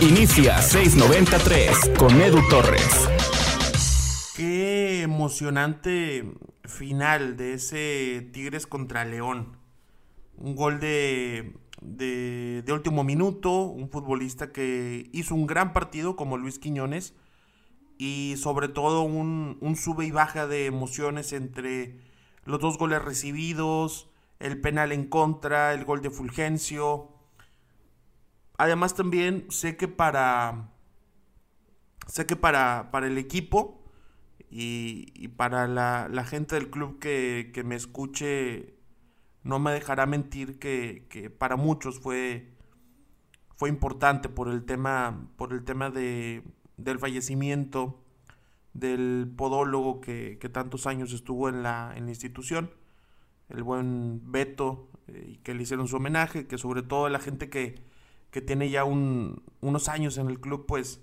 Inicia 693 con Edu Torres. Qué emocionante final de ese Tigres contra León. Un gol de, último minuto, un futbolista que hizo un gran partido como Luis Quiñones y sobre todo un, un sube y baja de emociones entre los dos goles recibidos, el penal en contra, el gol de Fulgencio. Además también sé que para sé que para, para el equipo y, para la, gente del club que, me escuche no me dejará mentir que, para muchos fue, fue importante por el tema, por el tema de, del fallecimiento del podólogo que, tantos años estuvo en la, en la institución, el buen Beto, eh, y que le hicieron su homenaje, que sobre todo la gente que, tiene ya unos años en el club, pues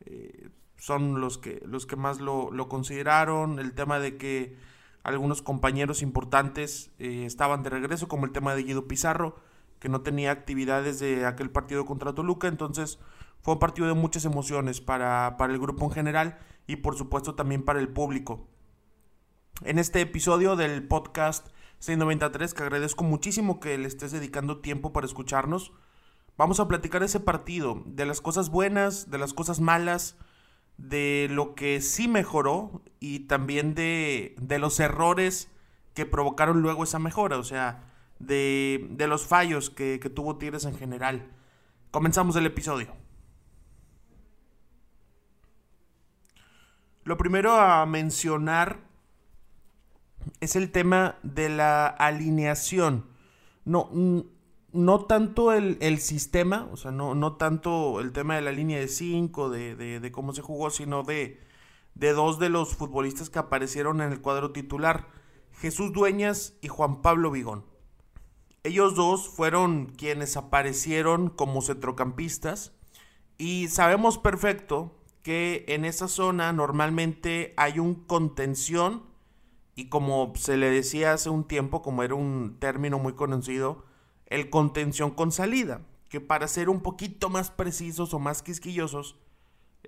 eh, son los que, los que más lo, consideraron, el tema de que algunos compañeros importantes eh, estaban de regreso, como el tema de Guido Pizarro, que no tenía actividades de aquel partido contra Toluca, entonces fue un partido de muchas emociones para, para el grupo en general y por supuesto también para el público. En este episodio del podcast 693, que agradezco muchísimo que le estés dedicando tiempo para escucharnos, vamos a platicar ese partido, de las cosas buenas, de las cosas malas, de lo que sí mejoró y también de, de los errores que provocaron luego esa mejora, o sea, de, de los fallos que, que tuvo Tigres en general. Comenzamos el episodio. Lo primero a mencionar es el tema de la alineación. No, no tanto el, sistema, o sea, no, no, tanto el tema de la línea de 5, de, cómo se jugó, sino de, de dos de los futbolistas que aparecieron en el cuadro titular, Jesús Dueñas y Juan Pablo Vigón. Ellos dos fueron quienes aparecieron como centrocampistas y sabemos perfecto que en esa zona normalmente hay un contención y como se le decía hace un tiempo, como era un término muy conocido, el contención con salida, que para ser un poquito más precisos o más quisquillosos,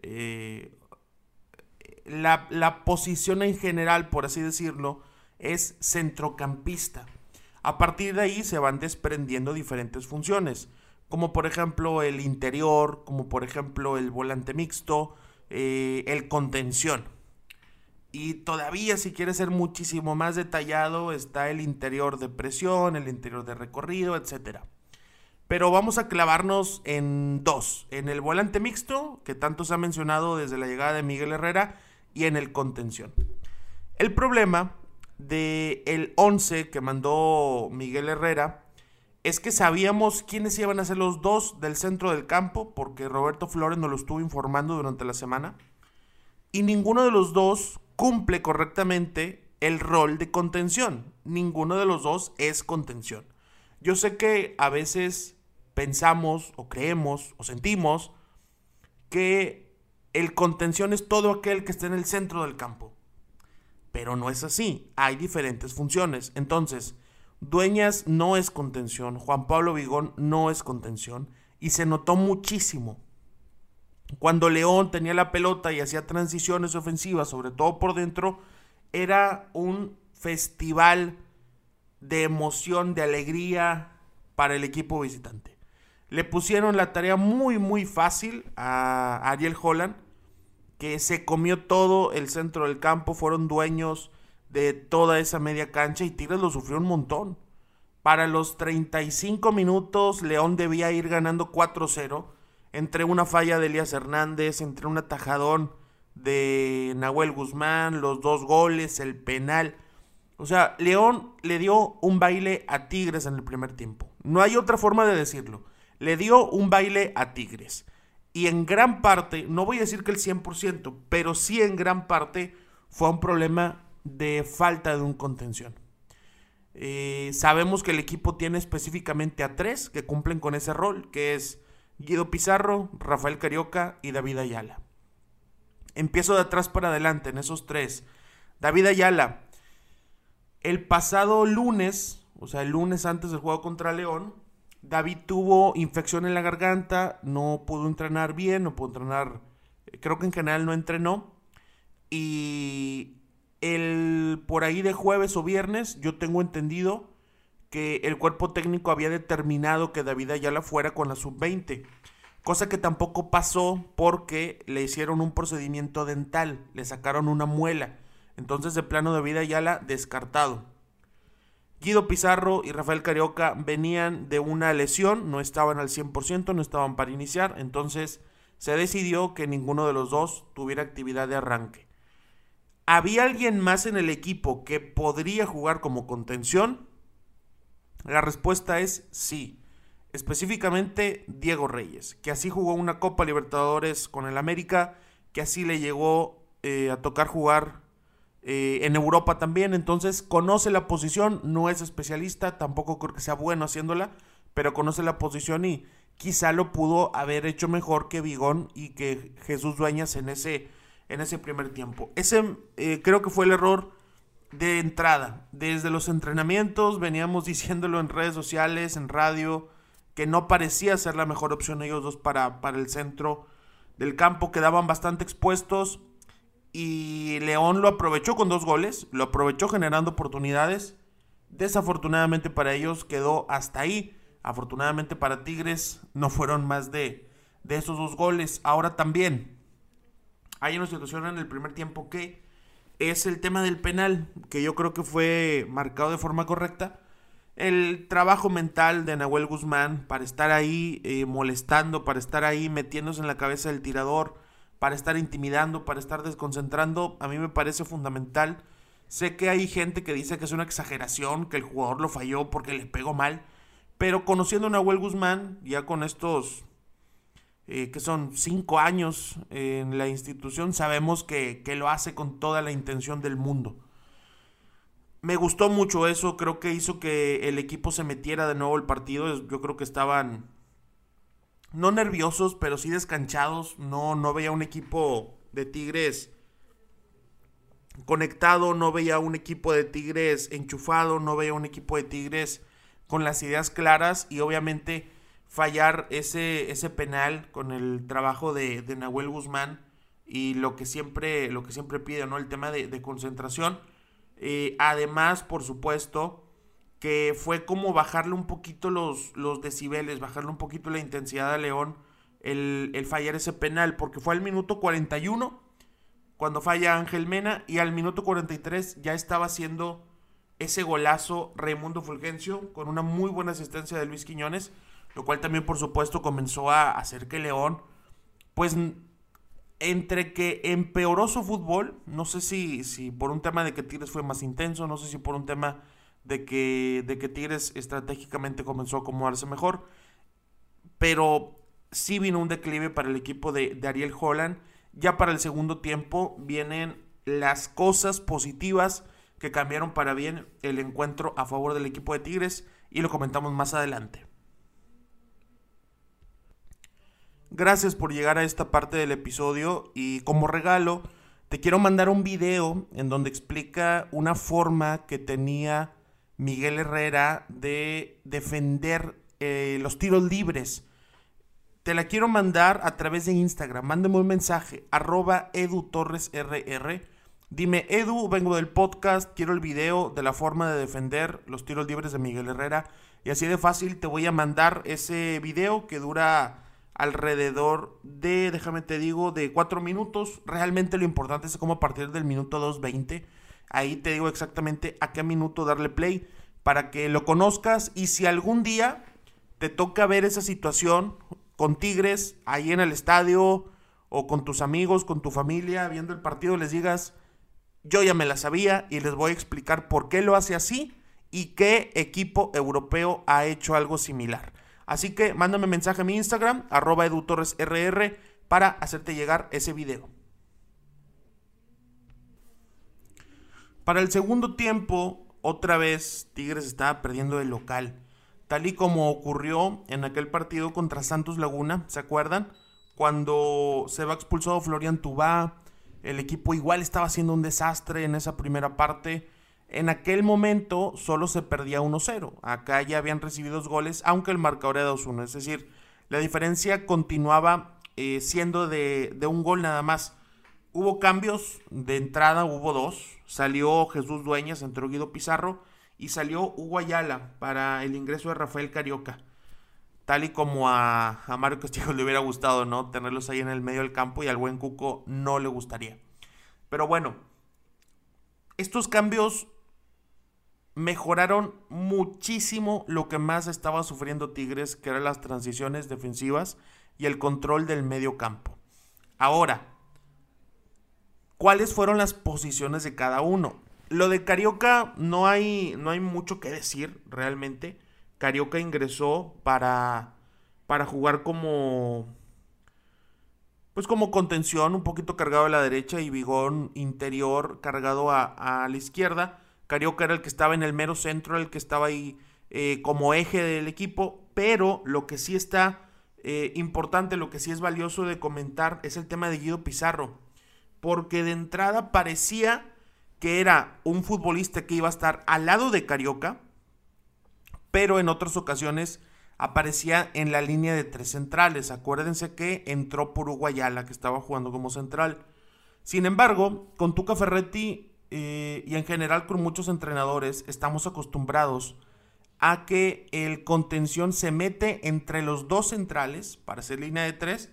eh, la, la posición en general, por así decirlo, es centrocampista. A partir de ahí se van desprendiendo diferentes funciones, como por ejemplo el interior, como por ejemplo el volante mixto, eh, el contención. Y todavía si quieres ser muchísimo más detallado está el interior de presión, el interior de recorrido, etc. Pero vamos a clavarnos en dos, en el volante mixto, que tanto se ha mencionado desde la llegada de Miguel Herrera, y en el contención. El problema de el 11 que mandó Miguel Herrera es que sabíamos quiénes iban a ser los dos del centro del campo, porque Roberto Flores nos lo estuvo informando durante la semana, y ninguno de los dos cumple correctamente el rol de contención. Ninguno de los dos es contención. Yo sé que a veces pensamos o creemos o sentimos que el contención es todo aquel que está en el centro del campo. Pero no es así. Hay diferentes funciones. Entonces, Dueñas no es contención, Juan Pablo Vigón no es contención y se notó muchísimo. Cuando León tenía la pelota y hacía transiciones ofensivas, sobre todo por dentro, era un festival de emoción, de alegría para el equipo visitante. Le pusieron la tarea muy muy fácil a Ariel Holland, que se comió todo el centro del campo, fueron dueños de toda esa media cancha y Tigres lo sufrió un montón. Para los 35 minutos León debía ir ganando 4-0 entre una falla de Elías Hernández, entre un atajadón de Nahuel Guzmán, los dos goles, el penal. O sea, León le dio un baile a Tigres en el primer tiempo. No hay otra forma de decirlo. Le dio un baile a Tigres. Y en gran parte, no voy a decir que el 100%, pero sí en gran parte fue un problema de falta de un contención. Eh, sabemos que el equipo tiene específicamente a tres que cumplen con ese rol, que es Guido Pizarro, Rafael Carioca y David Ayala. Empiezo de atrás para adelante en esos tres. David Ayala, el pasado lunes, o sea, el lunes antes del juego contra León, David tuvo infección en la garganta, no pudo entrenar bien, no pudo entrenar, creo que en general no entrenó. Y el por ahí de jueves o viernes, yo tengo entendido que el cuerpo técnico había determinado que David Ayala fuera con la sub-20. Cosa que tampoco pasó porque le hicieron un procedimiento dental, le sacaron una muela. Entonces, de plano de vida Ayala descartado. Guido Pizarro y Rafael Carioca venían de una lesión, no estaban al 100%, no estaban para iniciar, entonces se decidió que ninguno de los dos tuviera actividad de arranque. ¿Había alguien más en el equipo que podría jugar como contención? La respuesta es sí. Específicamente Diego Reyes, que así jugó una Copa Libertadores con el América, que así le llegó eh, a tocar jugar eh, en Europa también, entonces conoce la posición, no es especialista, tampoco creo que sea bueno haciéndola, pero conoce la posición y quizá lo pudo haber hecho mejor que Vigón y que Jesús Dueñas en ese, en ese primer tiempo. Ese eh, creo que fue el error de entrada. Desde los entrenamientos veníamos diciéndolo en redes sociales, en radio, que no parecía ser la mejor opción ellos dos para, para el centro del campo, quedaban bastante expuestos y León lo aprovechó con dos goles, lo aprovechó generando oportunidades. Desafortunadamente para ellos quedó hasta ahí. Afortunadamente para Tigres no fueron más de, de esos dos goles. Ahora también hay una situación en el primer tiempo que es el tema del penal, que yo creo que fue marcado de forma correcta. El trabajo mental de Nahuel Guzmán para estar ahí eh, molestando, para estar ahí metiéndose en la cabeza del tirador, para estar intimidando, para estar desconcentrando, a mí me parece fundamental. Sé que hay gente que dice que es una exageración, que el jugador lo falló porque le pegó mal, pero conociendo a Nahuel Guzmán, ya con estos, eh, que son cinco años en la institución, sabemos que, que lo hace con toda la intención del mundo. Me gustó mucho eso, creo que hizo que el equipo se metiera de nuevo el partido, yo creo que estaban no nerviosos, pero sí descanchados. No, no veía un equipo de Tigres conectado, no veía un equipo de Tigres enchufado, no veía un equipo de Tigres con las ideas claras y obviamente fallar ese, ese penal con el trabajo de, de Nahuel Guzmán y lo que siempre, lo que siempre pide, ¿no? El tema de, concentración. Eh, además, por supuesto, que fue como bajarle un poquito los, los decibeles, bajarle un poquito la intensidad a León el, el fallar ese penal, porque fue al minuto 41 cuando falla Ángel Mena y al minuto 43 ya estaba haciendo ese golazo Raimundo Fulgencio con una muy buena asistencia de Luis Quiñones, lo cual también por supuesto comenzó a hacer que León pues entre que empeoró su fútbol, no sé si, si por un tema de que Tigres fue más intenso, no sé si por un tema de que, de que Tigres estratégicamente comenzó a acomodarse mejor. Pero sí vino un declive para el equipo de, de Ariel Holland. Ya para el segundo tiempo vienen las cosas positivas que cambiaron para bien el encuentro a favor del equipo de Tigres y lo comentamos más adelante. Gracias por llegar a esta parte del episodio y como regalo te quiero mandar un video en donde explica una forma que tenía Miguel Herrera de defender eh, los tiros libres. Te la quiero mandar a través de Instagram. Mándeme un mensaje, arroba edutorresrr. Dime, Edu, vengo del podcast, quiero el video de la forma de defender los tiros libres de Miguel Herrera. Y así de fácil te voy a mandar ese video que dura alrededor de, déjame te digo, de cuatro minutos. Realmente lo importante es como a partir del minuto 2.20 Ahí te digo exactamente a qué minuto darle play para que lo conozcas y si algún día te toca ver esa situación con Tigres ahí en el estadio o con tus amigos, con tu familia viendo el partido, les digas, yo ya me la sabía y les voy a explicar por qué lo hace así y qué equipo europeo ha hecho algo similar. Así que mándame mensaje a mi Instagram, arroba edutorresrr, para hacerte llegar ese video. Para el segundo tiempo, otra vez Tigres estaba perdiendo el local. Tal y como ocurrió en aquel partido contra Santos Laguna, ¿se acuerdan? Cuando se va expulsado Florian Tubá, el equipo igual estaba haciendo un desastre en esa primera parte. En aquel momento solo se perdía 1-0. Acá ya habían recibido dos goles, aunque el marcador era 2-1. Es decir, la diferencia continuaba eh, siendo de, de un gol nada más. Hubo cambios de entrada, hubo dos. Salió Jesús Dueñas, entró Guido Pizarro y salió Hugo Ayala para el ingreso de Rafael Carioca. Tal y como a, a Mario Castillo le hubiera gustado, ¿no? Tenerlos ahí en el medio del campo y al buen Cuco no le gustaría. Pero bueno, estos cambios mejoraron muchísimo lo que más estaba sufriendo Tigres, que eran las transiciones defensivas y el control del medio campo. Ahora, cuáles fueron las posiciones de cada uno. Lo de Carioca no hay, no hay mucho que decir realmente. Carioca ingresó para, para jugar como pues como contención, un poquito cargado a la derecha y Bigón interior cargado a, la izquierda. Carioca era el que estaba en el mero centro, el que estaba ahí eh, como eje del equipo, pero lo que sí está eh, importante, lo que sí es valioso de comentar es el tema de Guido Pizarro porque de entrada parecía que era un futbolista que iba a estar al lado de Carioca, pero en otras ocasiones aparecía en la línea de tres centrales. Acuérdense que entró por Uruguayala, que estaba jugando como central. Sin embargo, con Tuca Ferretti eh, y en general con muchos entrenadores, estamos acostumbrados a que el contención se mete entre los dos centrales para hacer línea de tres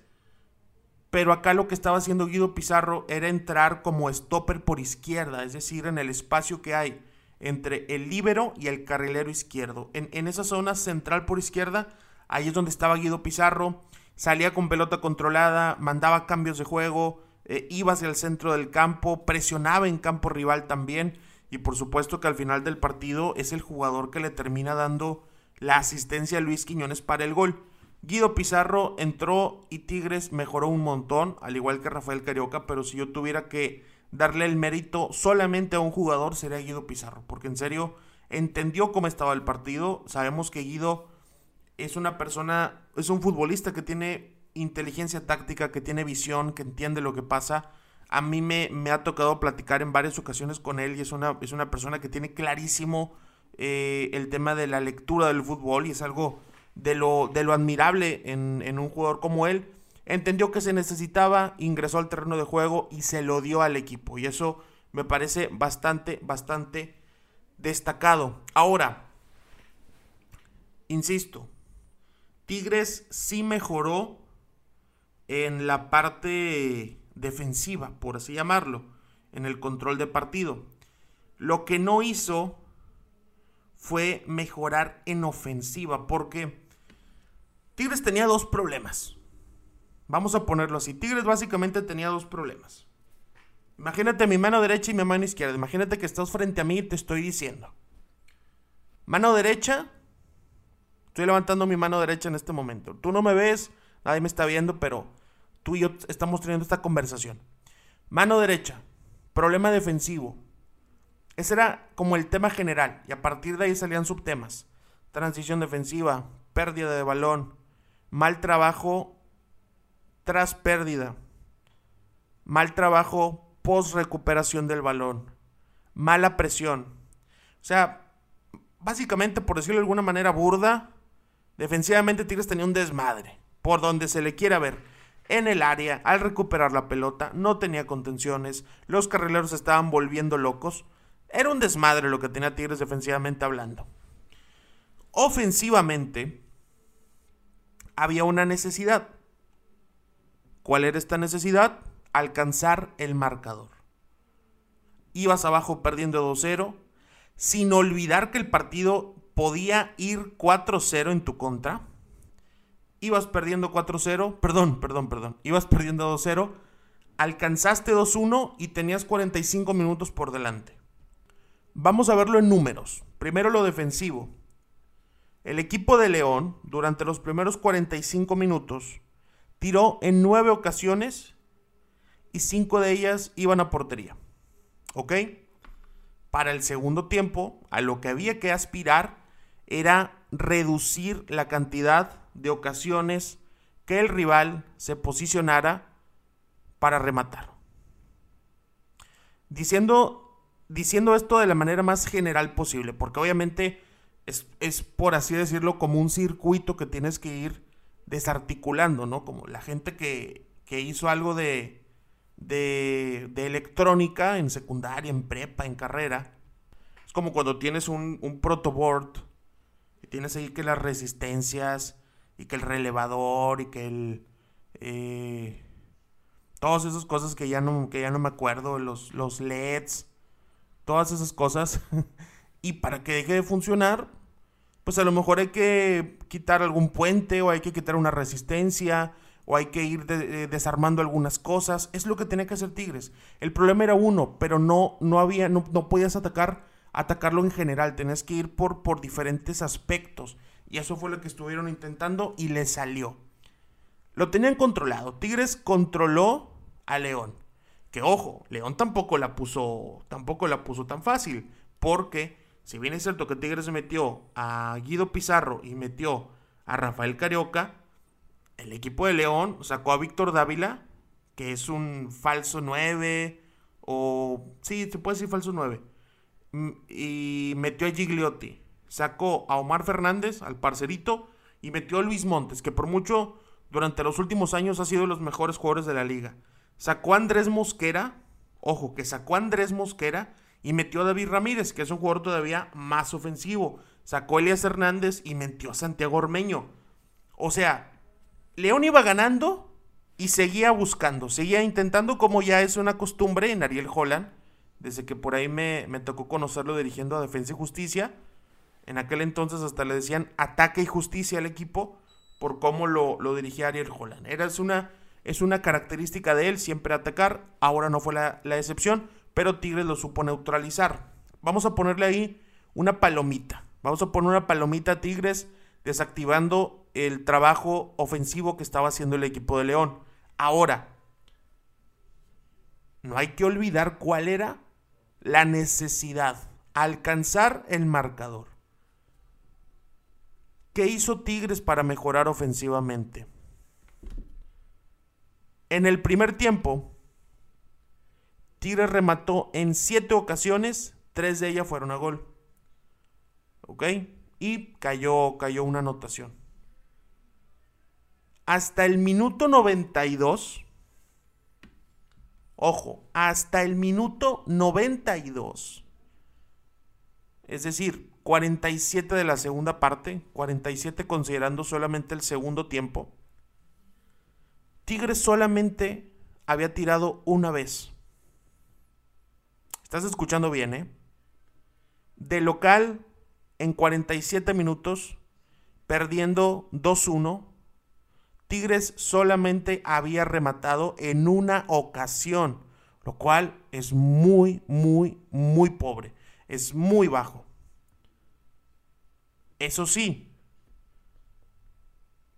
pero acá lo que estaba haciendo Guido Pizarro era entrar como stopper por izquierda, es decir, en el espacio que hay entre el líbero y el carrilero izquierdo. En, esa zona central por izquierda, ahí es donde estaba Guido Pizarro, salía con pelota controlada, mandaba cambios de juego, eh, iba hacia el centro del campo, presionaba en campo rival también, y por supuesto que al final del partido es el jugador que le termina dando la asistencia a Luis Quiñones para el gol. Guido Pizarro entró y Tigres mejoró un montón, al igual que Rafael Carioca, pero si yo tuviera que darle el mérito solamente a un jugador sería Guido Pizarro, porque en serio entendió cómo estaba el partido. Sabemos que Guido es una persona, es un futbolista que tiene inteligencia táctica, que tiene visión, que entiende lo que pasa. A mí me, me ha tocado platicar en varias ocasiones con él y es una, es una persona que tiene clarísimo eh, el tema de la lectura del fútbol y es algo de lo, de lo admirable en, un jugador como él. Entendió que se necesitaba, ingresó al terreno de juego y se lo dio al equipo. Y eso me parece bastante, bastante destacado. Ahora, insisto, Tigres sí mejoró en la parte defensiva, por así llamarlo, en el control de partido. Lo que no hizo fue mejorar en ofensiva, porque Tigres tenía dos problemas. Vamos a ponerlo así. Tigres básicamente tenía dos problemas. Imagínate mi mano derecha y mi mano izquierda. Imagínate que estás frente a mí y te estoy diciendo. Mano derecha. Estoy levantando mi mano derecha en este momento. Tú no me ves, nadie me está viendo, pero tú y yo estamos teniendo esta conversación. Mano derecha. Problema defensivo. Ese era como el tema general. Y a partir de ahí salían subtemas. Transición defensiva, pérdida de balón, mal trabajo tras pérdida, mal trabajo post recuperación del balón, mala presión. O sea, básicamente, por decirlo de alguna manera burda, defensivamente Tigres tenía un desmadre, por donde se le quiera ver. En el área, al recuperar la pelota, no tenía contenciones, los carrileros estaban volviendo locos. Era un desmadre lo que tenía Tigres defensivamente hablando. Ofensivamente, había una necesidad. ¿Cuál era esta necesidad? Alcanzar el marcador. Ibas abajo perdiendo 2-0, sin olvidar que el partido podía ir 4-0 en tu contra. Ibas perdiendo 4-0, perdón, perdón, perdón. Ibas perdiendo 2-0, alcanzaste 2-1 y tenías 45 minutos por delante. Vamos a verlo en números. Primero lo defensivo. El equipo de León, durante los primeros 45 minutos, tiró en nueve ocasiones y cinco de ellas iban a portería. ¿Ok? Para el segundo tiempo, a lo que había que aspirar era reducir la cantidad de ocasiones que el rival se posicionara para rematar. Diciendo diciendo esto de la manera más general posible, porque obviamente es, es, por así decirlo, como un circuito que tienes que ir desarticulando, ¿no? Como la gente que, que hizo algo de, de, electrónica en secundaria, en prepa, en carrera. Es como cuando tienes un, un protoboard y tienes ahí que las resistencias y que el relevador y que el... Eh, todas esas cosas que ya no, que ya no me acuerdo, los, los LEDs, todas esas cosas. y para que deje de funcionar, pues a lo mejor hay que quitar algún puente o hay que quitar una resistencia o hay que ir desarmando algunas cosas. Es lo que tenía que hacer Tigres. El problema era uno, pero no, no había, no, no podías atacar, atacarlo en general. Tenías que ir por, por diferentes aspectos. Y eso fue lo que estuvieron intentando y le salió. Lo tenían controlado. Tigres controló a León. Que ojo, León tampoco la puso, tampoco la puso tan fácil, porque si bien es cierto que Tigres metió a Guido Pizarro y metió a Rafael Carioca, el equipo de León sacó a Víctor Dávila, que es un falso 9, o sí, se puede decir falso 9, mm, y metió a Gigliotti. Sacó a Omar Fernández, al parcerito, y metió a Luis Montes, que por mucho durante los últimos años ha sido de los mejores jugadores de la liga. Sacó a Andrés Mosquera, ojo, que sacó a Andrés Mosquera y metió a David Ramírez, que es un jugador todavía más ofensivo. Sacó a Elias Hernández y metió a Santiago Ormeño. O sea, León iba ganando y seguía buscando, seguía intentando, como ya es una costumbre en Ariel Holland, desde que por ahí me, me tocó conocerlo dirigiendo a Defensa y Justicia. En aquel entonces hasta le decían ataque y justicia al equipo por cómo lo, lo dirigía Ariel Holland. Era una es una característica de él siempre atacar. Ahora no fue la, excepción, pero Tigres lo supo neutralizar. Vamos a ponerle ahí una palomita. Vamos a poner una palomita a Tigres desactivando el trabajo ofensivo que estaba haciendo el equipo de León. Ahora, no hay que olvidar cuál era la necesidad. Alcanzar el marcador. ¿Qué hizo Tigres para mejorar ofensivamente? En el primer tiempo, Tigres remató en siete ocasiones, tres de ellas fueron a gol. ¿Ok? Y cayó, cayó una anotación. Hasta el minuto 92, ojo, hasta el minuto 92, es decir, 47 de la segunda parte, 47 considerando solamente el segundo tiempo, Tigres solamente había tirado una vez. Estás escuchando bien, ¿eh? De local, en 47 minutos, perdiendo 2-1, Tigres solamente había rematado en una ocasión, lo cual es muy, muy, muy pobre. Es muy bajo. Eso sí,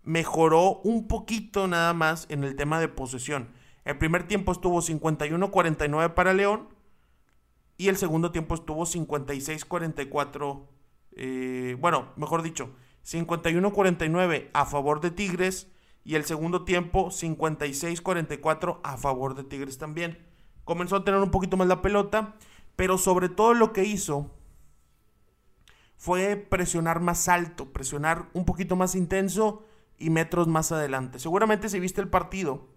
mejoró un poquito nada más en el tema de posesión. El primer tiempo estuvo 51-49 para León y el segundo tiempo estuvo 56-44. Eh, bueno, mejor dicho, 51-49 a favor de Tigres y el segundo tiempo 56-44 a favor de Tigres también. Comenzó a tener un poquito más la pelota, pero sobre todo lo que hizo fue presionar más alto, presionar un poquito más intenso y metros más adelante. Seguramente si viste el partido,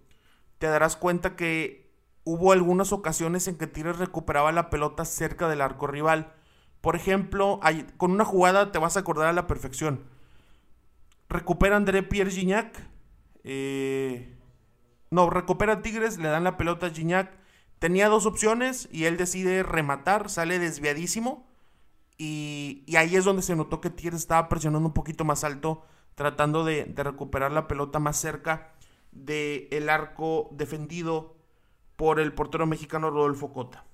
te darás cuenta que hubo algunas ocasiones en que Tigres recuperaba la pelota cerca del arco rival. Por ejemplo, con una jugada te vas a acordar a la perfección. Recupera André Pierre Gignac. Eh, no, recupera Tigres, le dan la pelota a Gignac. Tenía dos opciones y él decide rematar, sale desviadísimo. Y, y ahí es donde se notó que Tigres estaba presionando un poquito más alto tratando de, recuperar la pelota más cerca del el arco defendido por el portero mexicano Rodolfo Cota.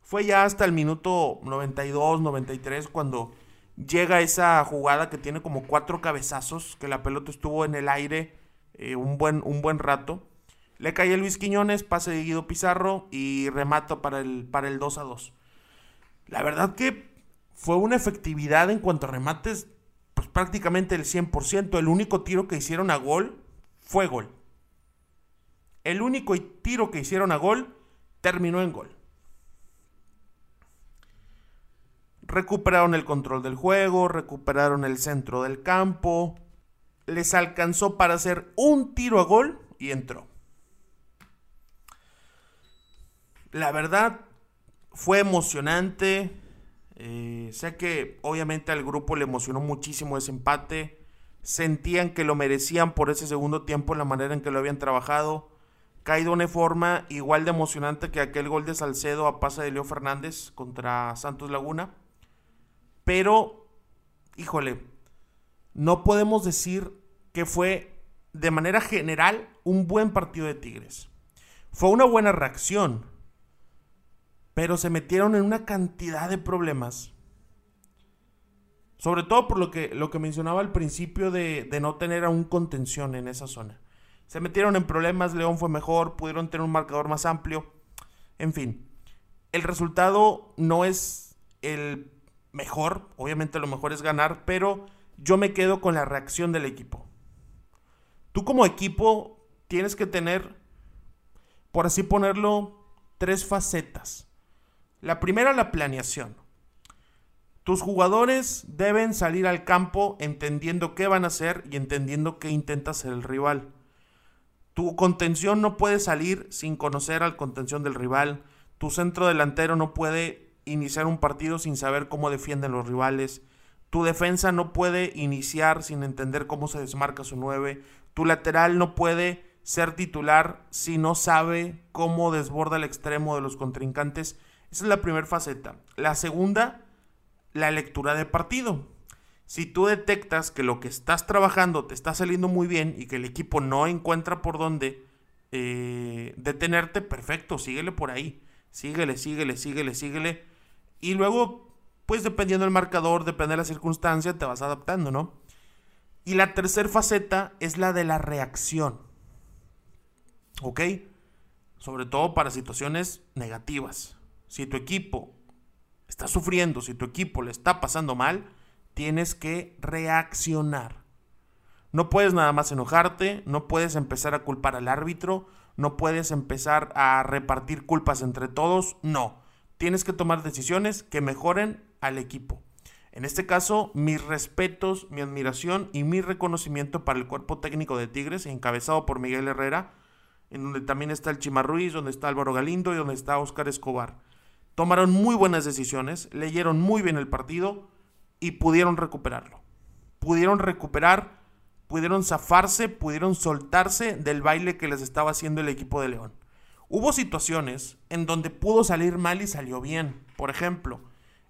Fue ya hasta el minuto 92, 93 cuando llega esa jugada que tiene como cuatro cabezazos, que la pelota estuvo en el aire eh, un, buen, un buen rato. Le cae Luis Quiñones, pase de Guido Pizarro y remata para el, para el 2 a 2. La verdad que fue una efectividad en cuanto a remates pues, prácticamente el 100%. El único tiro que hicieron a gol fue gol. El único tiro que hicieron a gol terminó en gol. recuperaron el control del juego, recuperaron el centro del campo, les alcanzó para hacer un tiro a gol y entró. La verdad, fue emocionante. Eh, sé que obviamente al grupo le emocionó muchísimo ese empate. Sentían que lo merecían por ese segundo tiempo, la manera en que lo habían trabajado. Caído de una forma igual de emocionante que aquel gol de Salcedo a pase de Leo Fernández contra Santos Laguna. Pero, híjole, no podemos decir que fue de manera general un buen partido de Tigres. Fue una buena reacción, pero se metieron en una cantidad de problemas. Sobre todo por lo que, lo que mencionaba al principio de, de no tener a un contención en esa zona. Se metieron en problemas, León fue mejor, pudieron tener un marcador más amplio. En fin, el resultado no es el mejor, obviamente lo mejor es ganar, pero yo me quedo con la reacción del equipo. Tú como equipo tienes que tener, por así ponerlo, tres facetas. La primera, la planeación. Tus jugadores deben salir al campo entendiendo qué van a hacer y entendiendo qué intenta hacer el rival. Tu contención no puede salir sin conocer al contención del rival. Tu centro delantero no puede iniciar un partido sin saber cómo defienden los rivales. Tu defensa no puede iniciar sin entender cómo se desmarca su 9. Tu lateral no puede ser titular si no sabe cómo desborda el extremo de los contrincantes. Esa es la primera faceta. La segunda, la lectura de partido. Si tú detectas que lo que estás trabajando te está saliendo muy bien y que el equipo no encuentra por dónde eh, detenerte, perfecto, síguele por ahí. Síguele, síguele, síguele, síguele y luego, pues dependiendo del marcador, depende de la circunstancia, te vas adaptando, ¿no? Y la tercera faceta es la de la reacción. ¿Ok? Sobre todo para situaciones negativas. Si tu equipo está sufriendo, si tu equipo le está pasando mal, tienes que reaccionar. No puedes nada más enojarte, no puedes empezar a culpar al árbitro, no puedes empezar a repartir culpas entre todos, no tienes que tomar decisiones que mejoren al equipo. En este caso, mis respetos, mi admiración y mi reconocimiento para el cuerpo técnico de Tigres, encabezado por Miguel Herrera, en donde también está el Chima Ruiz, donde está Álvaro Galindo y donde está Óscar Escobar. Tomaron muy buenas decisiones, leyeron muy bien el partido y pudieron recuperarlo. Pudieron recuperar, pudieron zafarse, pudieron soltarse del baile que les estaba haciendo el equipo de León. Hubo situaciones en donde pudo salir mal y salió bien. Por ejemplo,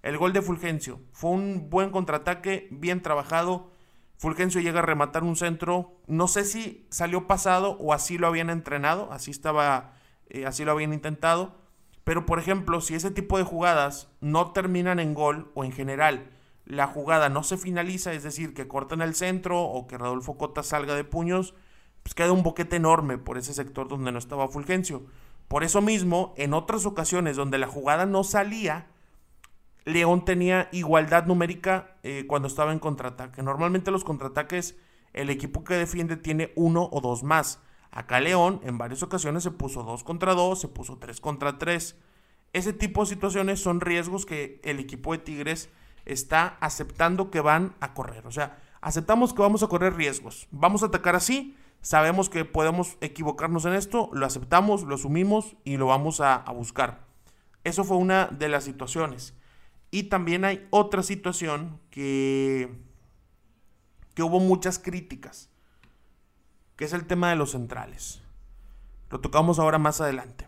el gol de Fulgencio. Fue un buen contraataque, bien trabajado. Fulgencio llega a rematar un centro. No sé si salió pasado o así lo habían entrenado, así estaba, eh, así lo habían intentado. Pero por ejemplo, si ese tipo de jugadas no terminan en gol o en general la jugada no se finaliza, es decir, que cortan el centro o que Rodolfo Cota salga de puños, pues queda un boquete enorme por ese sector donde no estaba Fulgencio. Por eso mismo, en otras ocasiones donde la jugada no salía, León tenía igualdad numérica eh, cuando estaba en contraataque. Normalmente los contraataques, el equipo que defiende tiene uno o dos más. Acá León en varias ocasiones se puso dos contra dos, se puso tres contra tres. Ese tipo de situaciones son riesgos que el equipo de Tigres está aceptando que van a correr. O sea, aceptamos que vamos a correr riesgos. Vamos a atacar así, sabemos que podemos equivocarnos en esto, lo aceptamos, lo asumimos y lo vamos a, buscar. Eso fue una de las situaciones. Y también hay otra situación que, que hubo muchas críticas, que es el tema de los centrales. Lo tocamos ahora más adelante.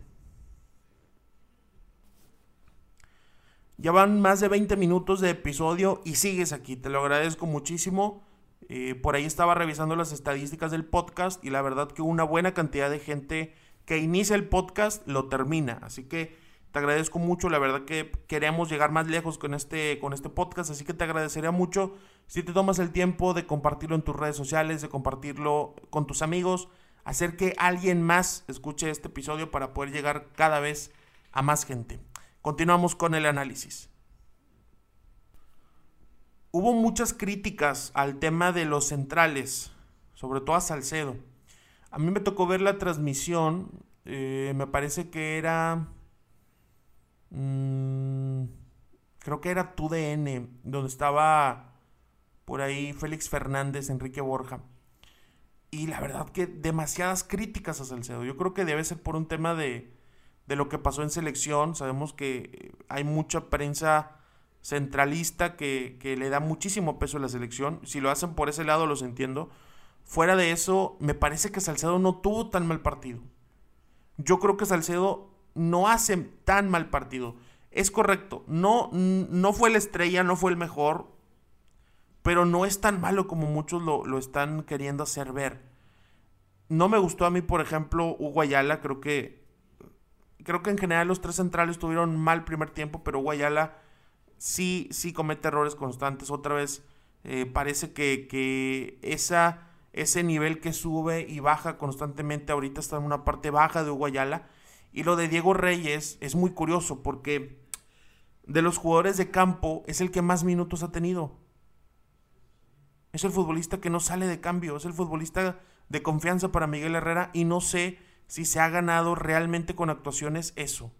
Ya van más de 20 minutos de episodio y sigues aquí. Te lo agradezco muchísimo. Eh, por ahí estaba revisando las estadísticas del podcast y la verdad que una buena cantidad de gente que inicia el podcast lo termina. Así que te agradezco mucho. La verdad que queremos llegar más lejos con este, con este podcast. Así que te agradecería mucho si te tomas el tiempo de compartirlo en tus redes sociales, de compartirlo con tus amigos, hacer que alguien más escuche este episodio para poder llegar cada vez a más gente. Continuamos con el análisis hubo muchas críticas al tema de los centrales, sobre todo a Salcedo. A mí me tocó ver la transmisión, eh, me parece que era... Mm, creo que era TUDN, donde estaba por ahí Félix Fernández, Enrique Borja. Y la verdad que demasiadas críticas a Salcedo. Yo creo que debe ser por un tema de, de lo que pasó en selección. Sabemos que hay mucha prensa centralista que, que, le da muchísimo peso a la selección. Si lo hacen por ese lado, los entiendo. Fuera de eso, me parece que Salcedo no tuvo tan mal partido. Yo creo que Salcedo no hace tan mal partido. Es correcto, no, no fue la estrella, no fue el mejor, pero no es tan malo como muchos lo, lo están queriendo hacer ver. No me gustó a mí, por ejemplo, Hugo creo que creo que en general los tres centrales tuvieron mal primer tiempo, pero Hugo Ayala sí, sí comete errores constantes. Otra vez eh, parece que, que esa, ese nivel que sube y baja constantemente ahorita está en una parte baja de Hugo Ayala y lo de Diego Reyes es muy curioso porque de los jugadores de campo es el que más minutos ha tenido. Es el futbolista que no sale de cambio, es el futbolista de confianza para Miguel Herrera y no sé si se ha ganado realmente con actuaciones eso.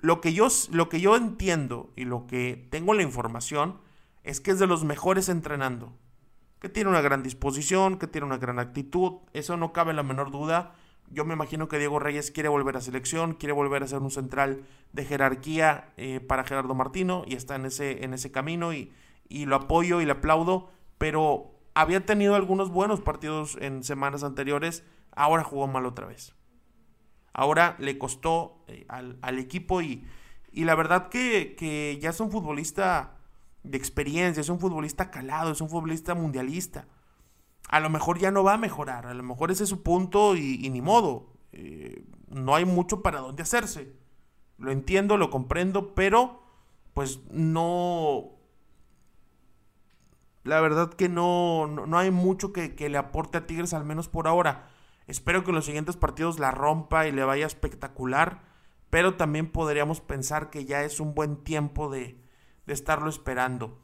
Lo que yo, lo que yo entiendo y lo que tengo la información es que es de los mejores entrenando, que tiene una gran disposición, que tiene una gran actitud, eso no cabe la menor duda yo me imagino que Diego Reyes quiere volver a selección, quiere volver a ser un central de jerarquía eh, para Gerardo Martino y está en ese, en ese camino y, y lo apoyo y le aplaudo, pero había tenido algunos buenos partidos en semanas anteriores, ahora jugó mal otra vez. Ahora le costó eh, al, al, equipo y, y la verdad que, que, ya es un futbolista de experiencia, es un futbolista calado, es un futbolista mundialista a lo mejor ya no va a mejorar, a lo mejor ese es su punto y, ni modo. Eh, no hay mucho para dónde hacerse. Lo entiendo, lo comprendo, pero pues no... La verdad que no, no, hay mucho que, que, le aporte a Tigres, al menos por ahora. Espero que en los siguientes partidos la rompa y le vaya espectacular, pero también podríamos pensar que ya es un buen tiempo de, de estarlo esperando.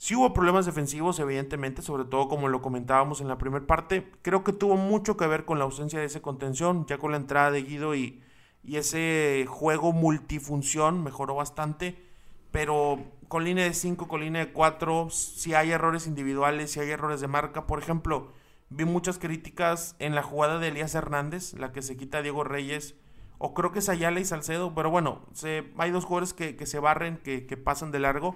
Sí hubo problemas defensivos, evidentemente, sobre todo como lo comentábamos en la primera parte. Creo que tuvo mucho que ver con la ausencia de ese contención, ya con la entrada de Guido y, y ese juego multifunción mejoró bastante. Pero con línea de 5, con línea de 4, si hay errores individuales, si hay errores de marca. Por ejemplo, vi muchas críticas en la jugada de Elías Hernández, la que se quita a Diego Reyes, o creo que es Ayala y Salcedo, pero bueno, se, hay dos jugadores que, que se barren, que, que pasan de largo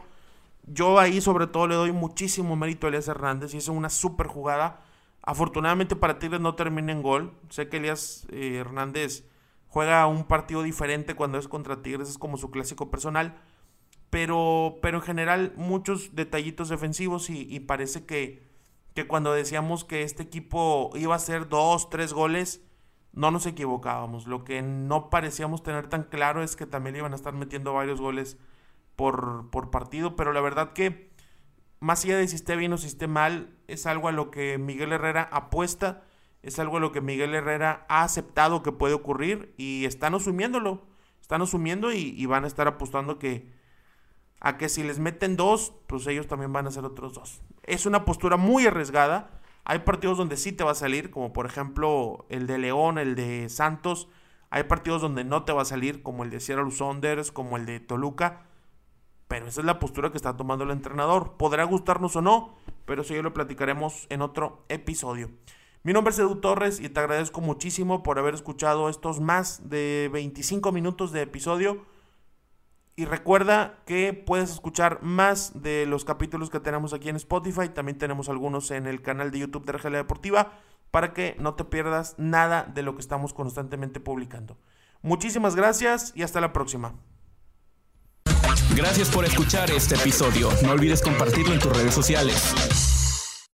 yo ahí sobre todo le doy muchísimo mérito a Elías Hernández. Hizo una super jugada. Afortunadamente para Tigres no termina en gol. Sé que Elías eh, Hernández juega un partido diferente cuando es contra Tigres. Es como su clásico personal. Pero, pero en general muchos detallitos defensivos y, parece que, que cuando decíamos que este equipo iba a hacer dos, tres goles, no nos equivocábamos. Lo que no parecíamos tener tan claro es que también iban a estar metiendo varios goles por, por partido, pero la verdad que más allá de si esté bien o si esté mal, es algo a lo que Miguel Herrera apuesta, es algo a lo que Miguel Herrera ha aceptado que puede ocurrir y están asumiéndolo, están asumiendo y, van a estar apostando que a que si les meten dos, pues ellos también van a hacer otros dos. Es una postura muy arriesgada. Hay partidos donde sí te va a salir, como por ejemplo el de León, el de Santos. Hay partidos donde no te va a salir, como el de Sierra Saunders, como el de Toluca pero esa es la postura que está tomando el entrenador. Podrá gustarnos o no, pero eso ya lo platicaremos en otro episodio. Mi nombre es Edu Torres y te agradezco muchísimo por haber escuchado estos más de 25 minutos de episodio. Y recuerda que puedes escuchar más de los capítulos que tenemos aquí en Spotify. También tenemos algunos en el canal de YouTube de Argelia Deportiva para que no te pierdas nada de lo que estamos constantemente publicando. Muchísimas gracias y hasta la próxima. Gracias por escuchar este episodio. No olvides compartirlo en tus redes sociales.